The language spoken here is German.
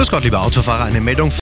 Grüß Gott, liebe Autofahrer, eine Meldung